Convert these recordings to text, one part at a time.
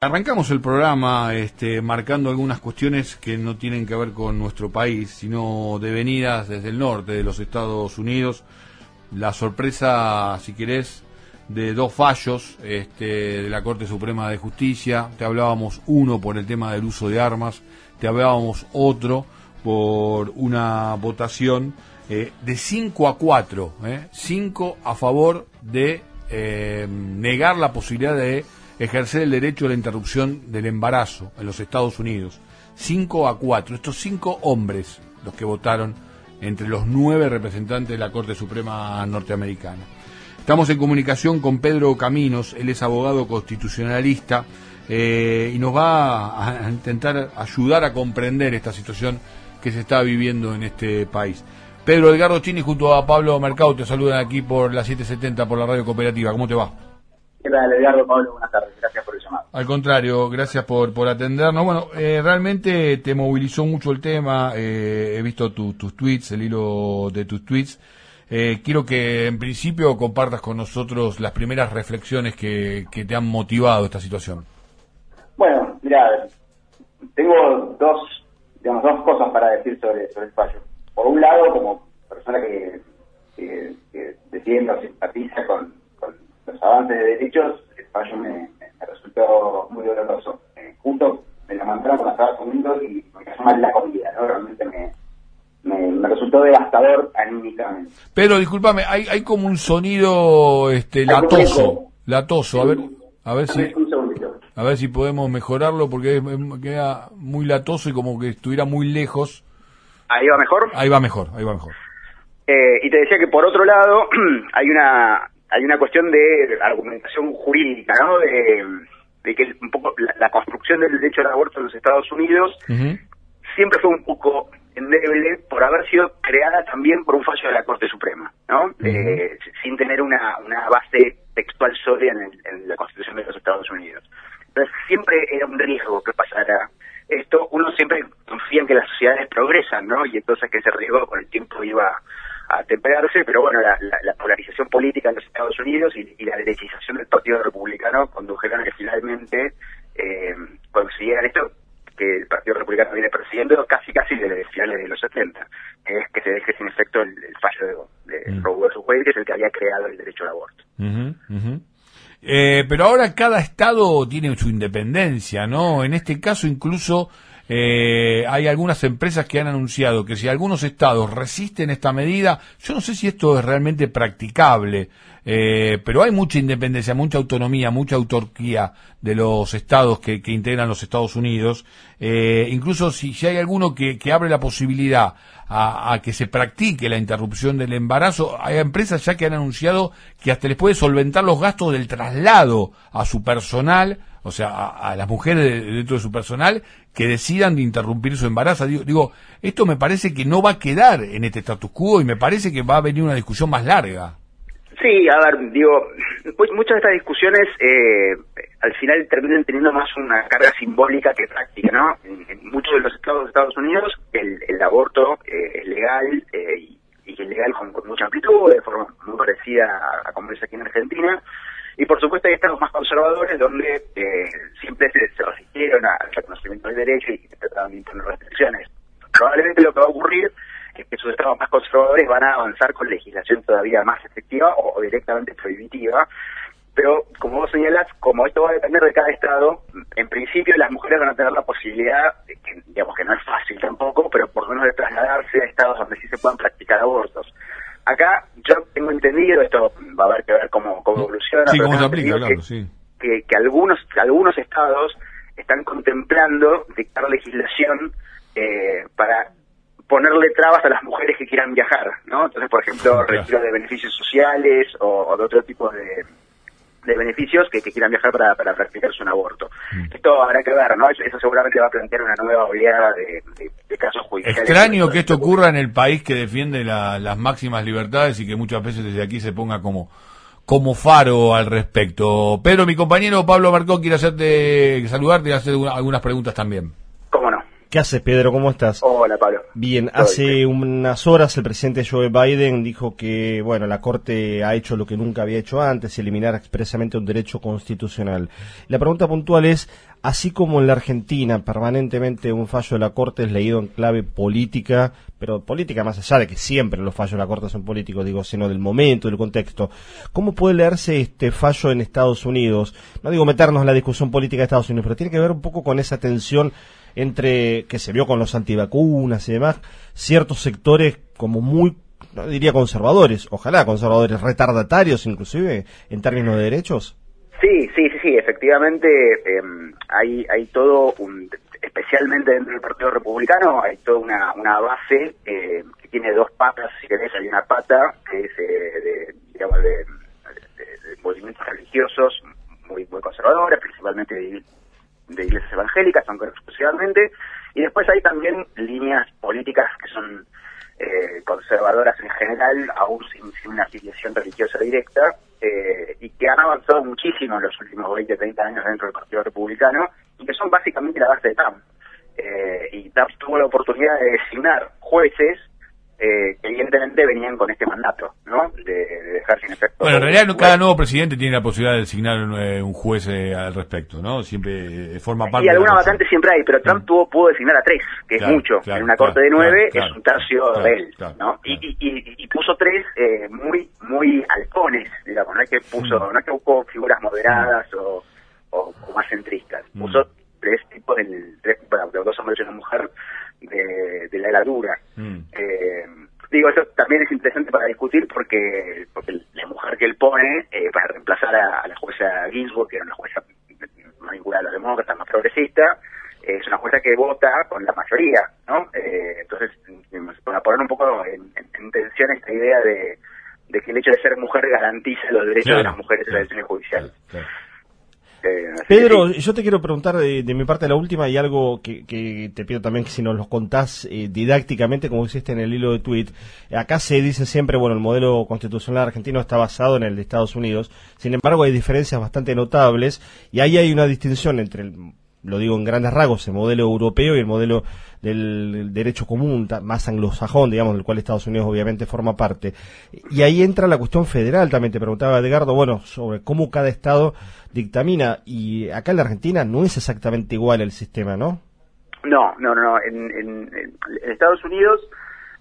Arrancamos el programa este, marcando algunas cuestiones que no tienen que ver con nuestro país, sino devenidas desde el norte de los Estados Unidos. La sorpresa, si querés, de dos fallos este, de la Corte Suprema de Justicia. Te hablábamos uno por el tema del uso de armas, te hablábamos otro por una votación eh, de 5 a 4, 5 eh, a favor de eh, negar la posibilidad de ejercer el derecho a la interrupción del embarazo en los Estados Unidos. 5 a 4. Estos cinco hombres, los que votaron entre los nueve representantes de la Corte Suprema norteamericana. Estamos en comunicación con Pedro Caminos, él es abogado constitucionalista eh, y nos va a intentar ayudar a comprender esta situación que se está viviendo en este país. Pedro Edgardo Chini junto a Pablo Mercado te saludan aquí por la 770 por la radio cooperativa. ¿Cómo te va? ¿Qué tal, Edgardo Pablo? Buenas tardes, gracias por el llamado. Al contrario, gracias por, por atendernos. Bueno, eh, realmente te movilizó mucho el tema, eh, he visto tus tweets, el hilo de tus tweets. Eh, quiero que en principio compartas con nosotros las primeras reflexiones que, que te han motivado esta situación. Bueno, mira, tengo dos, digamos, dos cosas para decir sobre, sobre el fallo. Por un lado, como persona que, que, que defiende o simpatiza con los avances de derechos, el fallo me, resultó muy doloroso. Eh, justo me la mandaron con Estados Unidos y me cayó mal la comida, ¿no? Realmente me, me, resultó devastador anímicamente. Pero discúlpame, hay, hay como un sonido este latoso, latoso, a ver, a ver si a ver si podemos mejorarlo porque queda muy latoso y como que estuviera muy lejos. Ahí va mejor. Ahí va mejor, ahí va mejor. Eh, y te decía que por otro lado hay una hay una cuestión de argumentación jurídica, ¿no? De, que un poco la, construcción del derecho al aborto en los Estados Unidos siempre fue un poco endeble por haber sido creada también por un fallo de la Corte Suprema, ¿no? Eh, sin tener una, una base textual sólida en, la Constitución de los Estados Unidos. Entonces siempre era un riesgo que pasara esto. Uno siempre confía en que las sociedades progresan, ¿no? Y entonces que ese riesgo con el tiempo iba a temperarse, pero bueno, la, polarización política en los Estados Unidos y, la derechización del Partido Republicano condujeron a que finalmente eh, consiguieran esto que el Partido Republicano viene persiguiendo casi casi desde finales de los 70, que es que se deje sin efecto el, fallo de, de mm. Roe vs. que es el que había creado el derecho al aborto. Eh, pero ahora cada estado tiene su independencia, ¿no? En este caso incluso eh, hay algunas empresas que han anunciado que si algunos estados resisten esta medida, yo no sé si esto es realmente practicable, eh, pero hay mucha independencia, mucha autonomía, mucha autarquía de los estados que, integran los Estados Unidos. Eh, incluso si, hay alguno que, abre la posibilidad a, a, que se practique la interrupción del embarazo, hay empresas ya que han anunciado que hasta les puede solventar los gastos del traslado a su personal o sea, a, las mujeres dentro de su personal que decidan de interrumpir su embarazo. Digo, esto me parece que no va a quedar en este status quo y me parece que va a venir una discusión más larga. Sí, a ver, digo, muchas de estas discusiones eh, al final terminan teniendo más una carga simbólica que práctica, ¿no? En, muchos de los estados de Estados Unidos el, aborto eh, es legal eh, y, es legal con, mucha amplitud, de forma muy parecida a, a como es aquí en Argentina. Y por supuesto hay estados más conservadores donde eh, siempre se, resistieron al reconocimiento del derecho y trataban de imponer restricciones. Probablemente lo que va a ocurrir es que esos estados más conservadores van a avanzar con legislación todavía más efectiva o, directamente prohibitiva. Pero como vos señalás, como esto va a depender de cada estado, en principio las mujeres van a tener la posibilidad, que, digamos que no es fácil tampoco, pero por lo menos de trasladarse a estados donde sí se puedan practicar abortos. Acá yo tengo entendido, esto va a haber que ver cómo, cómo evoluciona, sí, cómo se aplica, claro, que, sí. que, algunos, algunos estados están contemplando dictar legislación eh, para ponerle trabas a las mujeres que quieran viajar, ¿no? Entonces, por ejemplo, retiro de beneficios sociales o de otro tipo de, de beneficios que, quieran viajar para, para practicarse un aborto. Mm. Esto habrá que ver, ¿no? Eso, seguramente va a plantear una nueva oleada de, casos judiciales. Extraño que esto ocurra en el país que defiende las máximas libertades y que muchas veces desde aquí se ponga como como faro al respecto. Pero mi compañero Pablo Marcó quiere hacerte saludarte y hacer algunas preguntas también. ¿Qué haces, Pedro? ¿Cómo estás? Hola, Pablo. Bien, hace unas horas el presidente Joe Biden dijo que, bueno, la Corte ha hecho lo que nunca había hecho antes, eliminar expresamente un derecho constitucional. La pregunta puntual es, así como en la Argentina permanentemente un fallo de la Corte es leído en clave política, pero política más allá de que siempre los fallos de la Corte son políticos, digo, sino del momento, del contexto, ¿cómo puede leerse este fallo en Estados Unidos? No digo meternos en la discusión política de Estados Unidos, pero tiene que ver un poco con esa tensión entre que se vio con los antivacunas y demás, ciertos sectores como muy, diría conservadores, ojalá conservadores, retardatarios inclusive en términos de derechos. Sí, sí, sí, sí, efectivamente em, hay, hay todo un, especialmente dentro del Partido Republicano, hay toda una, una base eh, que tiene dos patas, si querés, hay una pata que es eh, de, digamos, de, movimientos religiosos muy, muy conservadores, principalmente de iglesias evangélicas, aunque exclusivamente, y después hay también líneas políticas que son eh, conservadoras en general, aún sin, una afiliación religiosa directa, eh, y que han avanzado muchísimo en los últimos 20, 30 años dentro del Partido Republicano, y que son básicamente la base de Trump. Eh, y Trump tuvo la oportunidad de designar jueces eh, que evidentemente venían con este mandato, ¿no? De, dejar sin efecto. Bueno, en realidad cada nuevo presidente tiene la posibilidad de designar un, eh, juez eh, al respecto, ¿no? Siempre forma parte. Y alguna vacante siempre hay, pero Trump mm. tuvo, pudo designar a tres, que es mucho. en una corte de nueve es un tercio de él, ¿no? Y, y, y, puso tres muy muy halcones, digamos, no es que puso, mm. no es que buscó figuras moderadas mm. o, o, más centristas, puso tres tipos, del, tres, bueno, dos hombres y una mujer de, de la heladura. Mm. Eh, digo, eso también es interesante para discutir porque, porque la mujer que él pone eh, para reemplazar a, la jueza Ginsburg, que era una jueza más vinculada a los demócratas, más progresista, es una jueza que vota con la mayoría, ¿no? Eh, entonces, para poner un poco en, tensión esta idea de, que el hecho de ser mujer garantiza los derechos de las mujeres en la decisión judicial. Pedro, yo te quiero preguntar de, mi parte la última y algo que, te pido también que si nos lo contás eh, didácticamente, como hiciste en el hilo de tweet. Acá se dice siempre, bueno, el modelo constitucional argentino está basado en el de Estados Unidos. Sin embargo, hay diferencias bastante notables y ahí hay una distinción entre el lo digo en grandes rasgos, el modelo europeo y el modelo del derecho común, más anglosajón, digamos, del cual Estados Unidos obviamente forma parte. Y ahí entra la cuestión federal, también te preguntaba Edgardo, bueno, sobre cómo cada Estado dictamina, y acá en la Argentina no es exactamente igual el sistema, ¿no? No, no, no, En, en, Estados Unidos,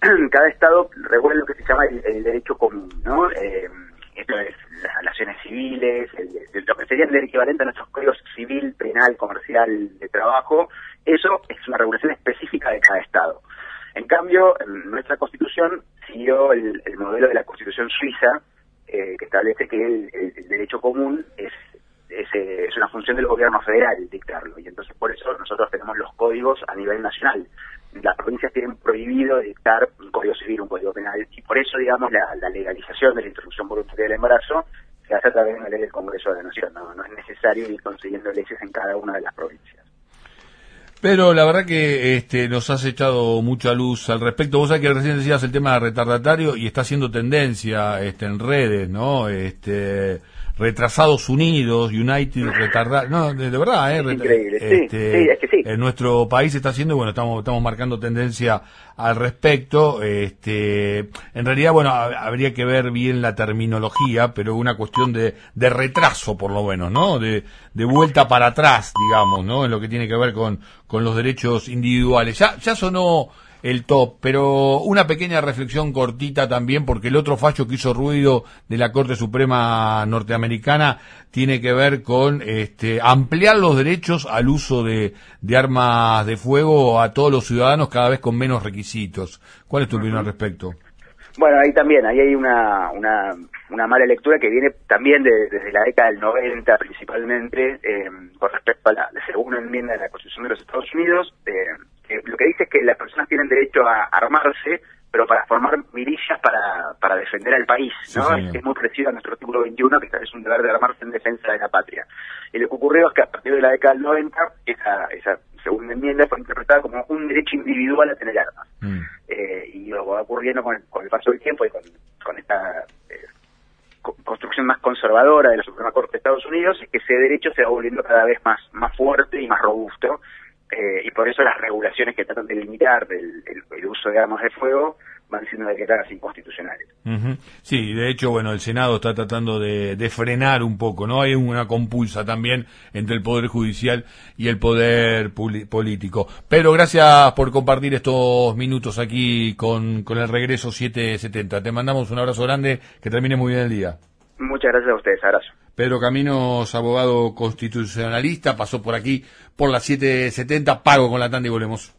cada Estado regula lo que se llama el, derecho común, ¿no? Eh, esto es las relaciones civiles, el, lo que sería el equivalente a nuestros códigos civil, penal, comercial, de trabajo, eso es una regulación específica de cada Estado. En cambio, nuestra Constitución siguió el, modelo de la Constitución suiza, eh, que establece que el, derecho común es, eh, es, una función del gobierno federal dictarlo, y entonces por eso nosotros tenemos los códigos a nivel nacional las provincias tienen prohibido dictar código civil, un código penal, y por eso, digamos, la, legalización de la interrupción voluntaria del embarazo se hace a través de una ley del Congreso de la Nación, no, no es necesario ir consiguiendo leyes en cada una de las provincias. Pero la verdad que este, nos has echado mucha luz al respecto. Vos sabés que recién decías el tema retardatario y está haciendo tendencia este, en redes, ¿no? Este, retrasados unidos, United retardados, no, de, verdad, ¿eh? Increíble, sí, este, sí, es que sí. En nuestro país está haciendo, bueno, estamos, estamos marcando tendencia al respecto, este, en realidad, bueno, habría que ver bien la terminología, pero una cuestión de, de retraso, por lo menos, ¿no? De, de vuelta para atrás, digamos, ¿no? En lo que tiene que ver con, con los derechos individuales. Ya, ya sonó, el top, pero una pequeña reflexión cortita también, porque el otro fallo que hizo ruido de la Corte Suprema norteamericana tiene que ver con este, ampliar los derechos al uso de, de armas de fuego a todos los ciudadanos cada vez con menos requisitos. ¿Cuál es tu opinión al respecto? Bueno, ahí también, ahí hay una, una, una mala lectura que viene también desde la década del 90 principalmente, eh, con respecto a la, segunda enmienda de la Constitución de los Estados Unidos, eh, lo que dice es que las personas tienen derecho a armarse, pero para formar milicias para, para defender al país, ¿no? es, muy parecido a nuestro artículo 21, que es un deber de armarse en defensa de la patria. Y lo que ocurrió es que a partir de la década del 90, esa, esa segunda enmienda fue interpretada como un derecho individual a tener armas. Mm. Eh, y lo va ocurriendo con el, paso del tiempo y con, con esta eh, construcción más conservadora de la Suprema Corte de Estados Unidos, es que ese derecho se va volviendo cada vez más, más fuerte y más robusto eh, y por eso las regulaciones que tratan de limitar el, el uso de armas de fuego van siendo declaradas inconstitucionales. Sí, de hecho, bueno, el Senado está tratando de, frenar un poco, ¿no? Hay una compulsa también entre el Poder Judicial y el Poder Político. Pero gracias por compartir estos minutos aquí con, con el regreso 770. Te mandamos un abrazo grande, que termine muy bien el día. Muchas gracias a ustedes, abrazo. Pedro Caminos, abogado constitucionalista, pasó por aquí por las 770, pago con la tanda y volvemos.